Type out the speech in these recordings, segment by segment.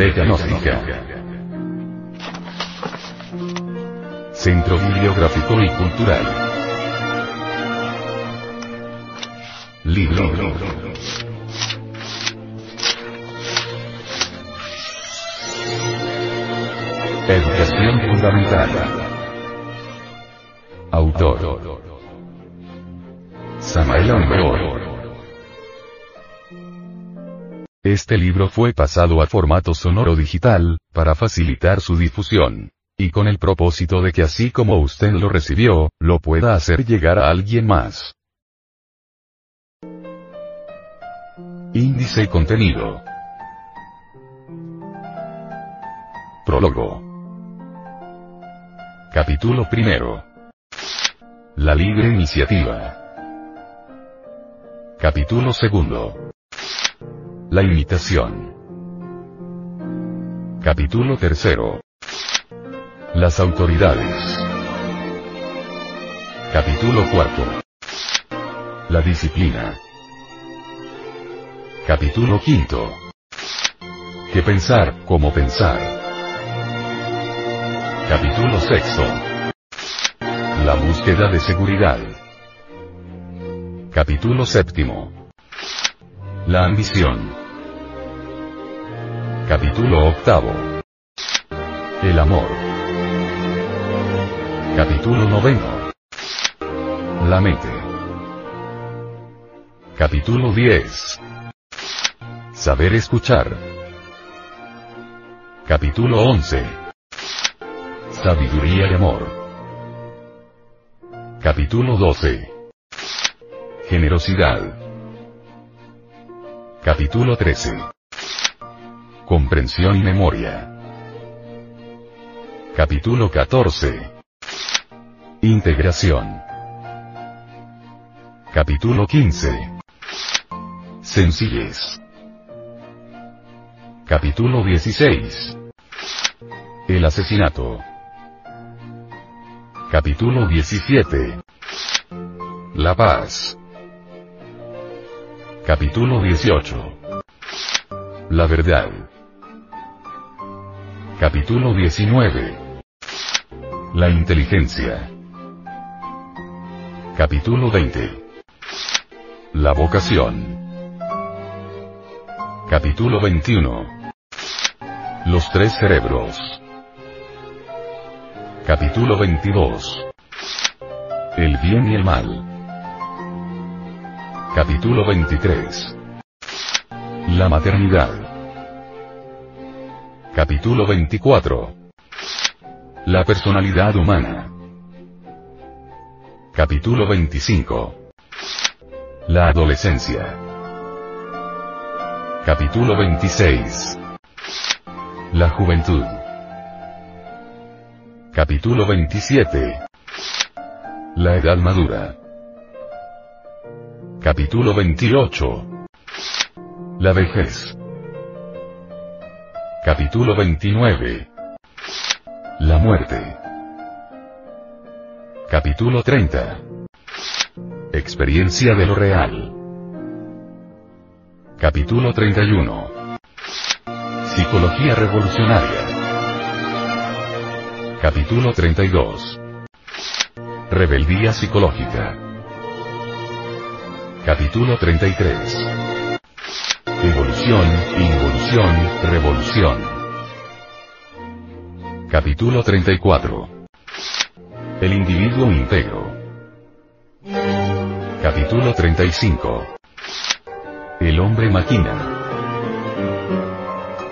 Biblioteca. Centro Bibliográfico y Cultural. Libro. Educación Fundamental. Autor. Samael. Este libro fue pasado a formato sonoro digital, para facilitar su difusión. Y con el propósito de que así como usted lo recibió, lo pueda hacer llegar a alguien más. Índice y contenido. Prólogo. Capítulo primero. La libre iniciativa. Capítulo segundo. La imitación. Capítulo tercero. Las autoridades. Capítulo cuarto. La disciplina. Capítulo quinto. ¿Qué pensar, cómo pensar? Capítulo sexto. La búsqueda de seguridad. Capítulo séptimo. La ambición. Capítulo octavo. El amor. Capítulo noveno. La mente. Capítulo 10. Saber escuchar. Capítulo 11. Sabiduría y amor. Capítulo 12. Generosidad. Capítulo 13. Comprensión y memoria. Capítulo 14. Integración. Capítulo 15. Sencillez. Capítulo 16. El asesinato. Capítulo 17. La paz. Capítulo 18. La verdad. Capítulo 19. La inteligencia. Capítulo 20. La vocación. Capítulo 21. Los tres cerebros. Capítulo 22. El bien y el mal. Capítulo 23. La maternidad. Capítulo 24. La personalidad humana. Capítulo 25. La adolescencia. Capítulo 26. La juventud. Capítulo 27. La edad madura. Capítulo 28. La vejez. Capítulo 29. La muerte. Capítulo 30. Experiencia de lo real. Capítulo 31. Psicología revolucionaria. Capítulo 32. Rebeldía psicológica. Capítulo 33. Evolución, involución, revolución. Capítulo 34. El individuo íntegro. Capítulo 35. El hombre máquina.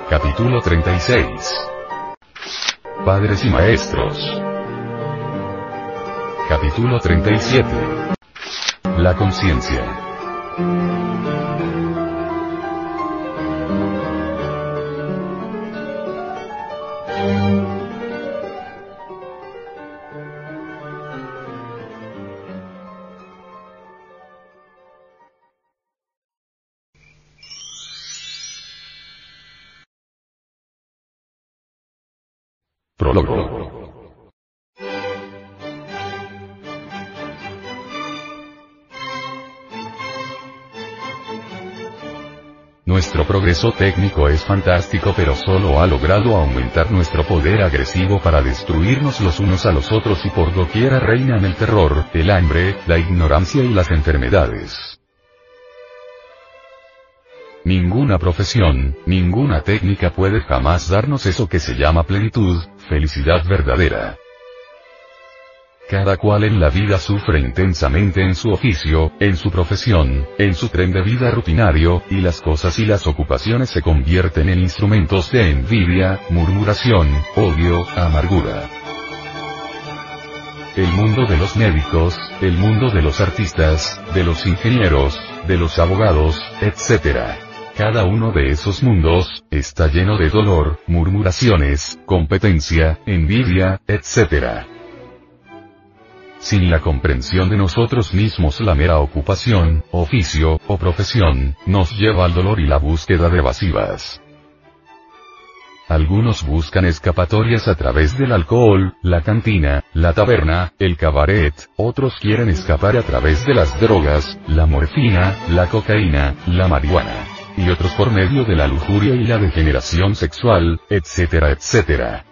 Capítulo 36. Padres y maestros. Capítulo 37. La conciencia. Prólogo. Nuestro progreso técnico es fantástico pero solo ha logrado aumentar nuestro poder agresivo para destruirnos los unos a los otros y por doquiera reinan el terror, el hambre, la ignorancia y las enfermedades. Ninguna profesión, ninguna técnica puede jamás darnos eso que se llama plenitud, felicidad verdadera. Cada cual en la vida sufre intensamente en su oficio, en su profesión, en su tren de vida rutinario, y las cosas y las ocupaciones se convierten en instrumentos de envidia, murmuración, odio, amargura. El mundo de los médicos, el mundo de los artistas, de los ingenieros, de los abogados, etc. Cada uno de esos mundos, está lleno de dolor, murmuraciones, competencia, envidia, etc. Sin la comprensión de nosotros mismos la mera ocupación, oficio, o profesión, nos lleva al dolor y la búsqueda de evasivas. Algunos buscan escapatorias a través del alcohol, la cantina, la taberna, el cabaret, otros quieren escapar a través de las drogas, la morfina, la cocaína, la marihuana. Y otros por medio de la lujuria y la degeneración sexual, etcétera, etcétera.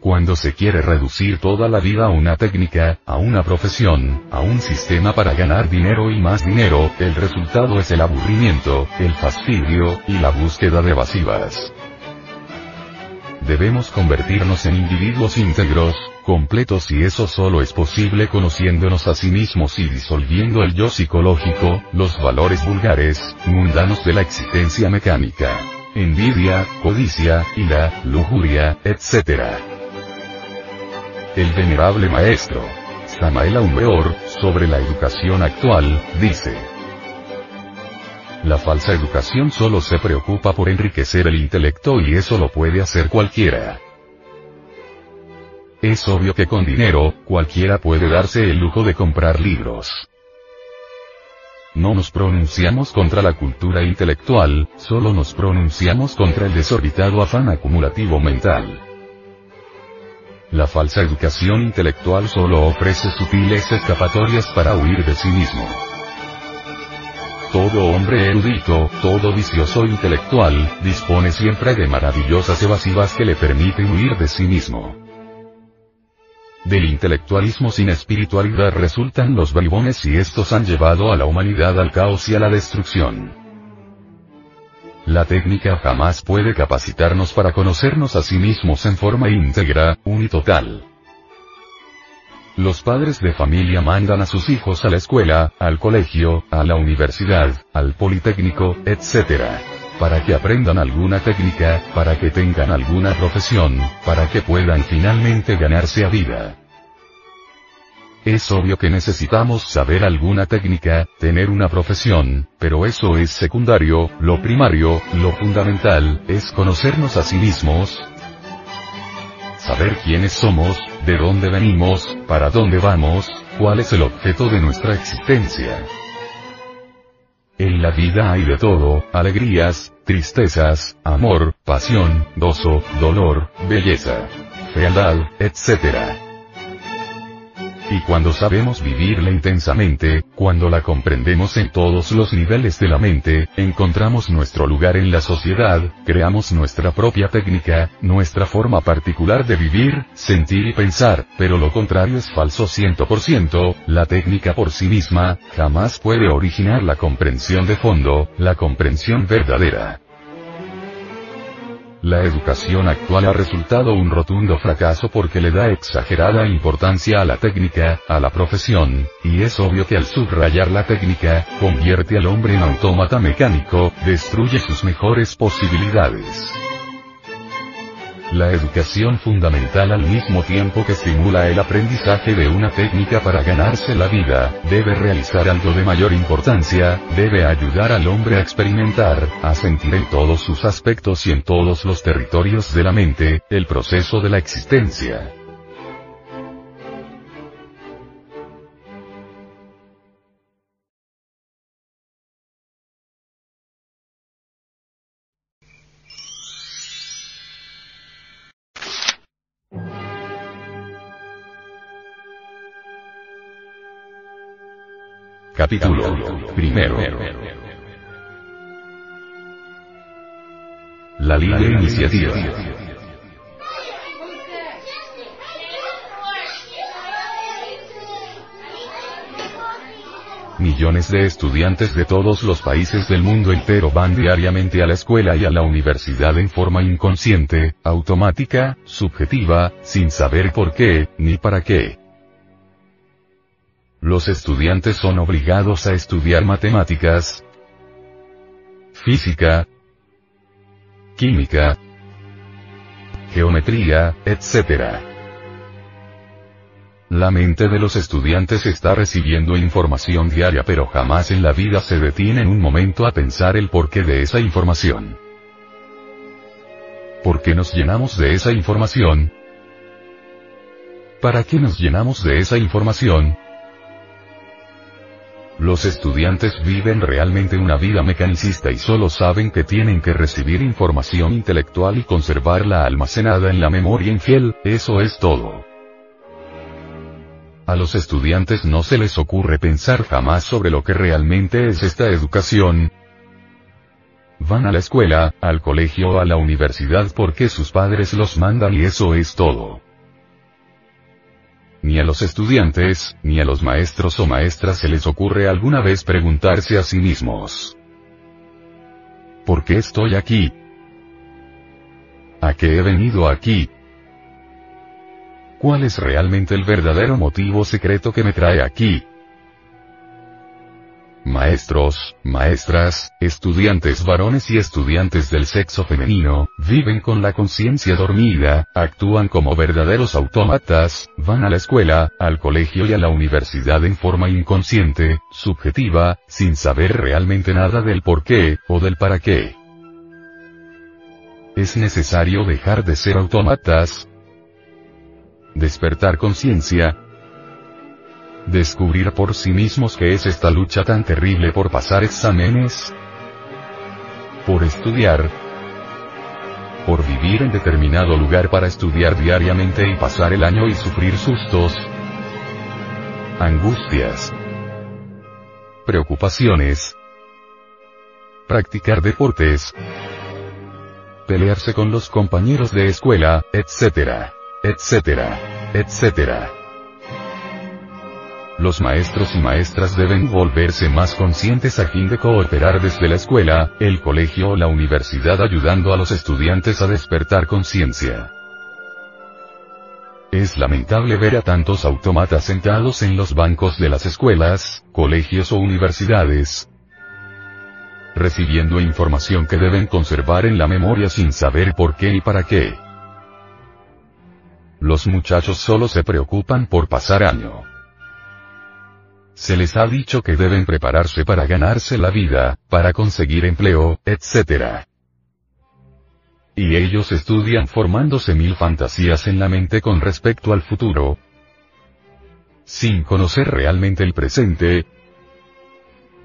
Cuando se quiere reducir toda la vida a una técnica, a una profesión, a un sistema para ganar dinero y más dinero, el resultado es el aburrimiento, el fastidio, y la búsqueda de evasivas. Debemos convertirnos en individuos íntegros, completos y eso solo es posible conociéndonos a sí mismos y disolviendo el yo psicológico, los valores vulgares, mundanos de la existencia mecánica. Envidia, codicia, ira, lujuria, etc. El venerable maestro, Samael Aumeor, sobre la educación actual, dice. La falsa educación solo se preocupa por enriquecer el intelecto y eso lo puede hacer cualquiera. Es obvio que con dinero, cualquiera puede darse el lujo de comprar libros. No nos pronunciamos contra la cultura intelectual, solo nos pronunciamos contra el desorbitado afán acumulativo mental. La falsa educación intelectual solo ofrece sutiles escapatorias para huir de sí mismo. Todo hombre erudito, todo vicioso intelectual, dispone siempre de maravillosas evasivas que le permiten huir de sí mismo. Del intelectualismo sin espiritualidad resultan los bribones y estos han llevado a la humanidad al caos y a la destrucción. La técnica jamás puede capacitarnos para conocernos a sí mismos en forma íntegra, unitotal. Los padres de familia mandan a sus hijos a la escuela, al colegio, a la universidad, al politécnico, etc. Para que aprendan alguna técnica, para que tengan alguna profesión, para que puedan finalmente ganarse a vida. Es obvio que necesitamos saber alguna técnica, tener una profesión, pero eso es secundario, lo primario, lo fundamental, es conocernos a sí mismos, saber quiénes somos, de dónde venimos, para dónde vamos, cuál es el objeto de nuestra existencia. En la vida hay de todo, alegrías, tristezas, amor, pasión, gozo, dolor, belleza, fealdad, etc. Y cuando sabemos vivirla intensamente, cuando la comprendemos en todos los niveles de la mente, encontramos nuestro lugar en la sociedad, creamos nuestra propia técnica, nuestra forma particular de vivir, sentir y pensar, pero lo contrario es falso 100%, la técnica por sí misma, jamás puede originar la comprensión de fondo, la comprensión verdadera. La educación actual ha resultado un rotundo fracaso porque le da exagerada importancia a la técnica, a la profesión, y es obvio que al subrayar la técnica, convierte al hombre en autómata mecánico, destruye sus mejores posibilidades. La educación fundamental al mismo tiempo que estimula el aprendizaje de una técnica para ganarse la vida, debe realizar algo de mayor importancia, debe ayudar al hombre a experimentar, a sentir en todos sus aspectos y en todos los territorios de la mente, el proceso de la existencia. Capítulo primero. La libre iniciativa. Millones de estudiantes de todos los países del mundo entero van diariamente a la escuela y a la universidad en forma inconsciente, automática, subjetiva, sin saber por qué, ni para qué. Los estudiantes son obligados a estudiar matemáticas, física, química, geometría, etc. La mente de los estudiantes está recibiendo información diaria pero jamás en la vida se detiene en un momento a pensar el porqué de esa información. ¿Por qué nos llenamos de esa información? ¿Para qué nos llenamos de esa información? Los estudiantes viven realmente una vida mecanicista y solo saben que tienen que recibir información intelectual y conservarla almacenada en la memoria infiel, eso es todo. A los estudiantes no se les ocurre pensar jamás sobre lo que realmente es esta educación. Van a la escuela, al colegio o a la universidad porque sus padres los mandan y eso es todo. Ni a los estudiantes, ni a los maestros o maestras se les ocurre alguna vez preguntarse a sí mismos. ¿Por qué estoy aquí? ¿A qué he venido aquí? ¿Cuál es realmente el verdadero motivo secreto que me trae aquí? Maestros, maestras, estudiantes varones y estudiantes del sexo femenino, viven con la conciencia dormida, actúan como verdaderos autómatas, van a la escuela, al colegio y a la universidad en forma inconsciente, subjetiva, sin saber realmente nada del por qué, o del para qué. Es necesario dejar de ser autómatas, despertar conciencia, descubrir por sí mismos qué es esta lucha tan terrible por pasar exámenes, por estudiar, por vivir en determinado lugar para estudiar diariamente y pasar el año y sufrir sustos, angustias, preocupaciones, practicar deportes, pelearse con los compañeros de escuela, etc etcétera, etcétera. Los maestros y maestras deben volverse más conscientes a fin de cooperar desde la escuela, el colegio o la universidad ayudando a los estudiantes a despertar conciencia. Es lamentable ver a tantos autómatas sentados en los bancos de las escuelas, colegios o universidades, recibiendo información que deben conservar en la memoria sin saber por qué y para qué. Los muchachos solo se preocupan por pasar año. Se les ha dicho que deben prepararse para ganarse la vida, para conseguir empleo, etc. Y ellos estudian formándose mil fantasías en la mente con respecto al futuro, sin conocer realmente el presente,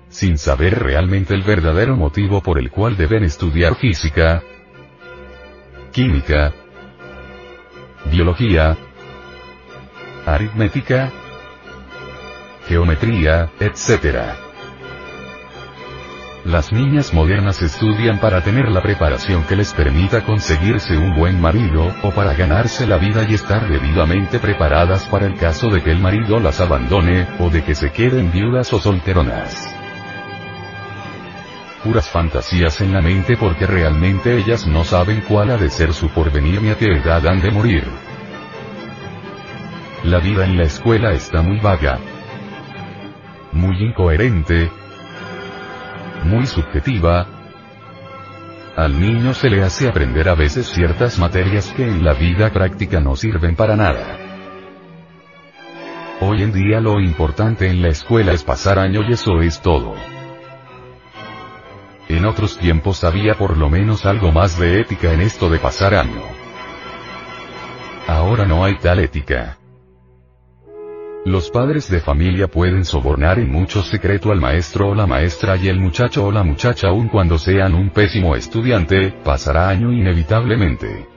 sin saber realmente el verdadero motivo por el cual deben estudiar física, química, biología, aritmética, geometría, etc. Las niñas modernas estudian para tener la preparación que les permita conseguirse un buen marido, o para ganarse la vida y estar debidamente preparadas para el caso de que el marido las abandone, o de que se queden viudas o solteronas puras fantasías en la mente porque realmente ellas no saben cuál ha de ser su porvenir ni a qué edad han de morir. La vida en la escuela está muy vaga, muy incoherente, muy subjetiva. Al niño se le hace aprender a veces ciertas materias que en la vida práctica no sirven para nada. Hoy en día lo importante en la escuela es pasar año y eso es todo. En otros tiempos había por lo menos algo más de ética en esto de pasar año. Ahora no hay tal ética. Los padres de familia pueden sobornar en mucho secreto al maestro o la maestra y el muchacho o la muchacha aun cuando sean un pésimo estudiante, pasará año inevitablemente.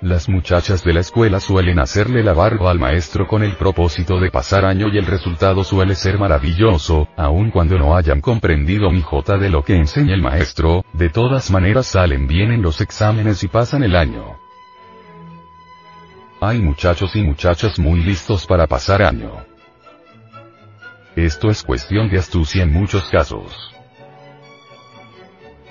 Las muchachas de la escuela suelen hacerle la barba al maestro con el propósito de pasar año y el resultado suele ser maravilloso, aun cuando no hayan comprendido mi jota de lo que enseña el maestro, de todas maneras salen bien en los exámenes y pasan el año. Hay muchachos y muchachas muy listos para pasar año. Esto es cuestión de astucia en muchos casos.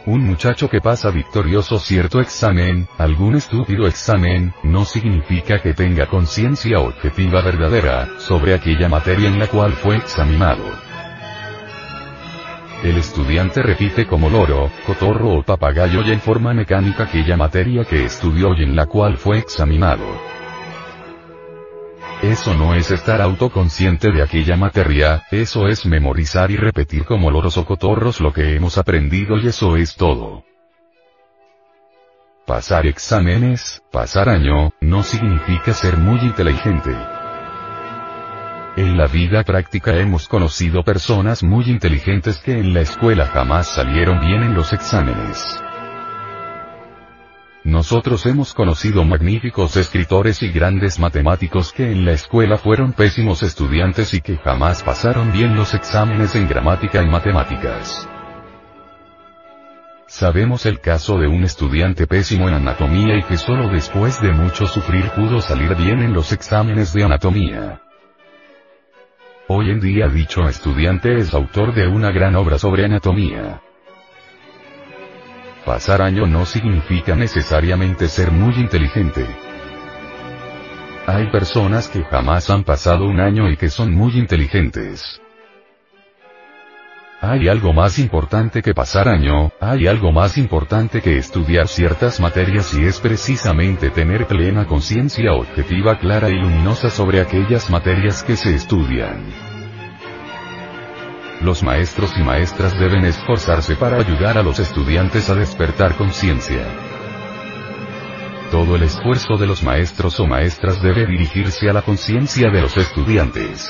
Un muchacho que pasa victorioso cierto examen, algún estúpido examen, no significa que tenga conciencia objetiva verdadera, sobre aquella materia en la cual fue examinado. El estudiante repite como loro, cotorro o papagayo y en forma mecánica aquella materia que estudió y en la cual fue examinado. Eso no es estar autoconsciente de aquella materia, eso es memorizar y repetir como loros o cotorros lo que hemos aprendido y eso es todo. Pasar exámenes, pasar año, no significa ser muy inteligente. En la vida práctica hemos conocido personas muy inteligentes que en la escuela jamás salieron bien en los exámenes. Nosotros hemos conocido magníficos escritores y grandes matemáticos que en la escuela fueron pésimos estudiantes y que jamás pasaron bien los exámenes en gramática y matemáticas. Sabemos el caso de un estudiante pésimo en anatomía y que solo después de mucho sufrir pudo salir bien en los exámenes de anatomía. Hoy en día dicho estudiante es autor de una gran obra sobre anatomía. Pasar año no significa necesariamente ser muy inteligente. Hay personas que jamás han pasado un año y que son muy inteligentes. Hay algo más importante que pasar año, hay algo más importante que estudiar ciertas materias y es precisamente tener plena conciencia objetiva clara y luminosa sobre aquellas materias que se estudian. Los maestros y maestras deben esforzarse para ayudar a los estudiantes a despertar conciencia. Todo el esfuerzo de los maestros o maestras debe dirigirse a la conciencia de los estudiantes.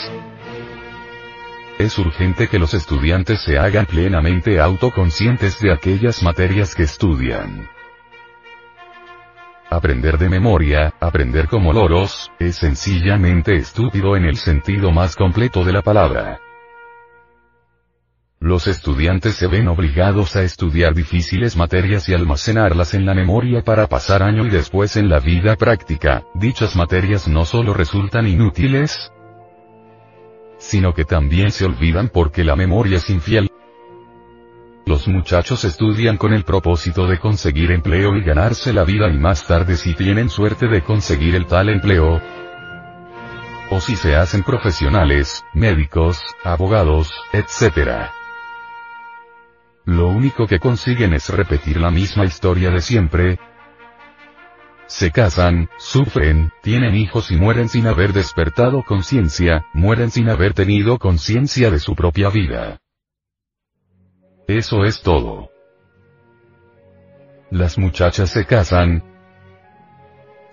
Es urgente que los estudiantes se hagan plenamente autoconscientes de aquellas materias que estudian. Aprender de memoria, aprender como loros, es sencillamente estúpido en el sentido más completo de la palabra. Los estudiantes se ven obligados a estudiar difíciles materias y almacenarlas en la memoria para pasar año y después en la vida práctica. Dichas materias no solo resultan inútiles, sino que también se olvidan porque la memoria es infiel. Los muchachos estudian con el propósito de conseguir empleo y ganarse la vida y más tarde si tienen suerte de conseguir el tal empleo, o si se hacen profesionales, médicos, abogados, etc. Lo único que consiguen es repetir la misma historia de siempre. Se casan, sufren, tienen hijos y mueren sin haber despertado conciencia, mueren sin haber tenido conciencia de su propia vida. Eso es todo. Las muchachas se casan,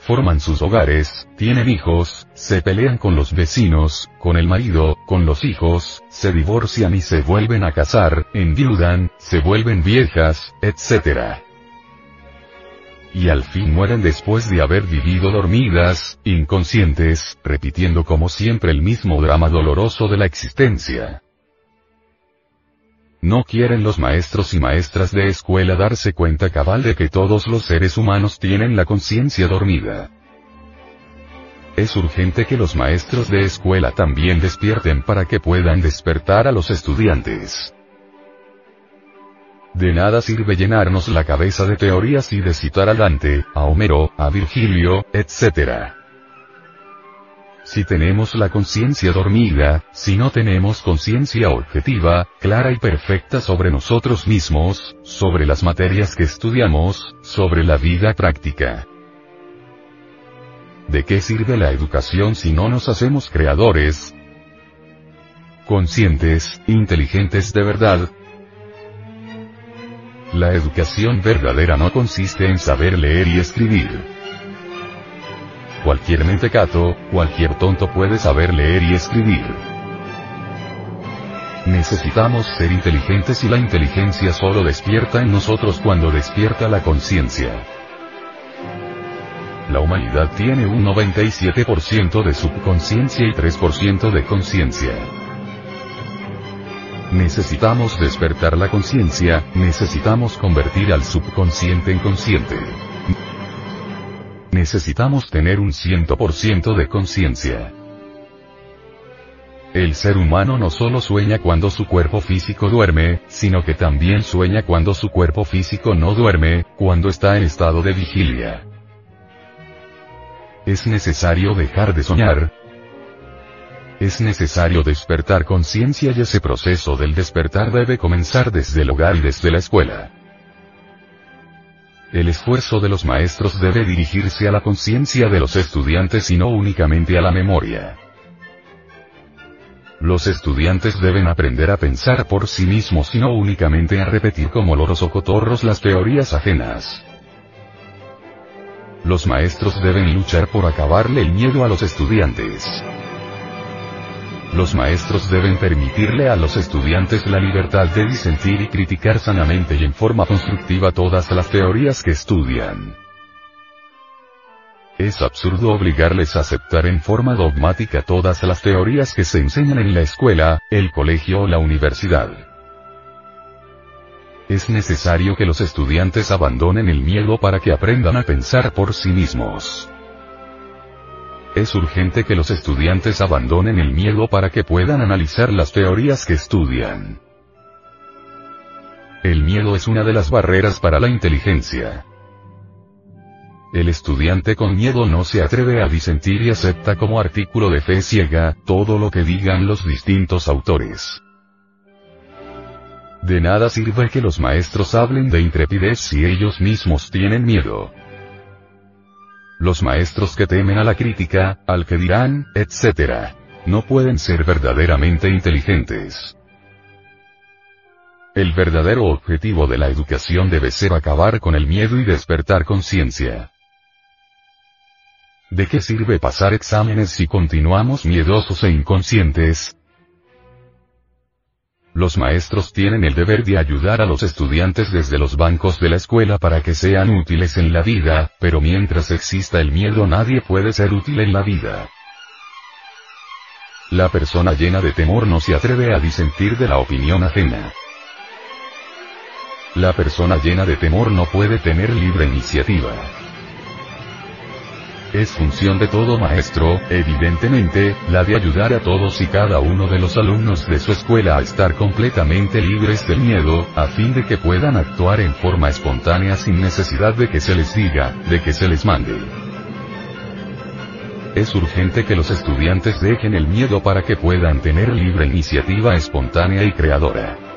forman sus hogares, tienen hijos, se pelean con los vecinos, con el marido, con los hijos, se divorcian y se vuelven a casar, enviudan, se vuelven viejas, etc. Y al fin mueren después de haber vivido dormidas, inconscientes, repitiendo como siempre el mismo drama doloroso de la existencia. No quieren los maestros y maestras de escuela darse cuenta cabal de que todos los seres humanos tienen la conciencia dormida. Es urgente que los maestros de escuela también despierten para que puedan despertar a los estudiantes. De nada sirve llenarnos la cabeza de teorías y de citar a Dante, a Homero, a Virgilio, etc. Si tenemos la conciencia dormida, si no tenemos conciencia objetiva, clara y perfecta sobre nosotros mismos, sobre las materias que estudiamos, sobre la vida práctica. ¿De qué sirve la educación si no nos hacemos creadores? Conscientes, inteligentes de verdad, la educación verdadera no consiste en saber leer y escribir. Cualquier mentecato, cualquier tonto puede saber leer y escribir. Necesitamos ser inteligentes y la inteligencia solo despierta en nosotros cuando despierta la conciencia. La humanidad tiene un 97% de subconsciencia y 3% de conciencia. Necesitamos despertar la conciencia, necesitamos convertir al subconsciente en consciente. Necesitamos tener un 100% de conciencia. El ser humano no solo sueña cuando su cuerpo físico duerme, sino que también sueña cuando su cuerpo físico no duerme, cuando está en estado de vigilia. Es necesario dejar de soñar. Es necesario despertar conciencia y ese proceso del despertar debe comenzar desde el hogar y desde la escuela. El esfuerzo de los maestros debe dirigirse a la conciencia de los estudiantes y no únicamente a la memoria. Los estudiantes deben aprender a pensar por sí mismos y no únicamente a repetir como loros o cotorros las teorías ajenas. Los maestros deben luchar por acabarle el miedo a los estudiantes. Los maestros deben permitirle a los estudiantes la libertad de disentir y criticar sanamente y en forma constructiva todas las teorías que estudian. Es absurdo obligarles a aceptar en forma dogmática todas las teorías que se enseñan en la escuela, el colegio o la universidad. Es necesario que los estudiantes abandonen el miedo para que aprendan a pensar por sí mismos. Es urgente que los estudiantes abandonen el miedo para que puedan analizar las teorías que estudian. El miedo es una de las barreras para la inteligencia. El estudiante con miedo no se atreve a disentir y acepta como artículo de fe ciega, todo lo que digan los distintos autores. De nada sirve que los maestros hablen de intrepidez si ellos mismos tienen miedo. Los maestros que temen a la crítica, al que dirán, etc. No pueden ser verdaderamente inteligentes. El verdadero objetivo de la educación debe ser acabar con el miedo y despertar conciencia. ¿De qué sirve pasar exámenes si continuamos miedosos e inconscientes? Los maestros tienen el deber de ayudar a los estudiantes desde los bancos de la escuela para que sean útiles en la vida, pero mientras exista el miedo nadie puede ser útil en la vida. La persona llena de temor no se atreve a disentir de la opinión ajena. La persona llena de temor no puede tener libre iniciativa. Es función de todo maestro, evidentemente, la de ayudar a todos y cada uno de los alumnos de su escuela a estar completamente libres del miedo, a fin de que puedan actuar en forma espontánea sin necesidad de que se les diga, de que se les mande. Es urgente que los estudiantes dejen el miedo para que puedan tener libre iniciativa espontánea y creadora.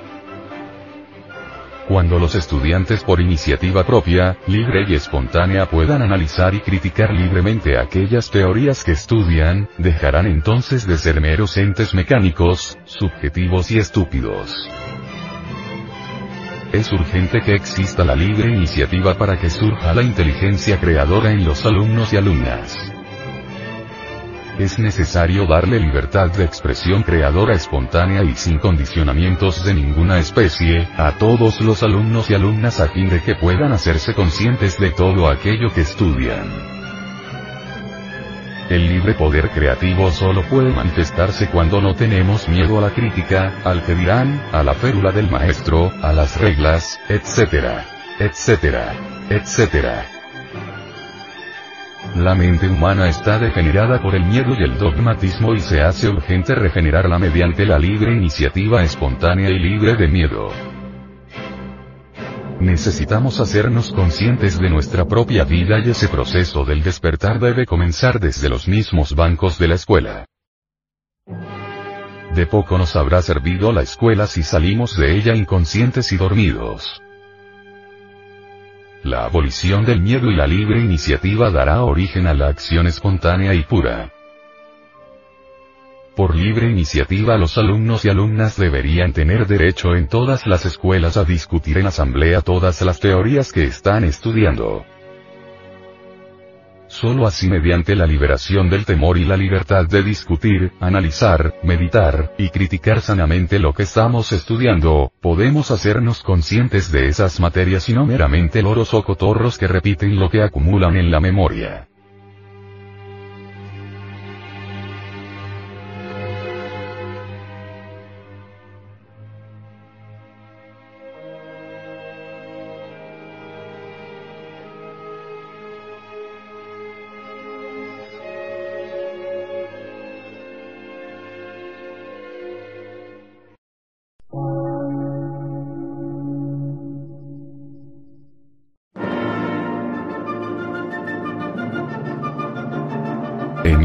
Cuando los estudiantes por iniciativa propia, libre y espontánea puedan analizar y criticar libremente aquellas teorías que estudian, dejarán entonces de ser meros entes mecánicos, subjetivos y estúpidos. Es urgente que exista la libre iniciativa para que surja la inteligencia creadora en los alumnos y alumnas es necesario darle libertad de expresión creadora espontánea y sin condicionamientos de ninguna especie, a todos los alumnos y alumnas a fin de que puedan hacerse conscientes de todo aquello que estudian. El libre poder creativo solo puede manifestarse cuando no tenemos miedo a la crítica, al que dirán, a la férula del maestro, a las reglas, etc. etc. etc. La mente humana está degenerada por el miedo y el dogmatismo y se hace urgente regenerarla mediante la libre iniciativa espontánea y libre de miedo. Necesitamos hacernos conscientes de nuestra propia vida y ese proceso del despertar debe comenzar desde los mismos bancos de la escuela. De poco nos habrá servido la escuela si salimos de ella inconscientes y dormidos. La abolición del miedo y la libre iniciativa dará origen a la acción espontánea y pura. Por libre iniciativa los alumnos y alumnas deberían tener derecho en todas las escuelas a discutir en asamblea todas las teorías que están estudiando. Solo así mediante la liberación del temor y la libertad de discutir, analizar, meditar, y criticar sanamente lo que estamos estudiando, podemos hacernos conscientes de esas materias y no meramente loros o cotorros que repiten lo que acumulan en la memoria.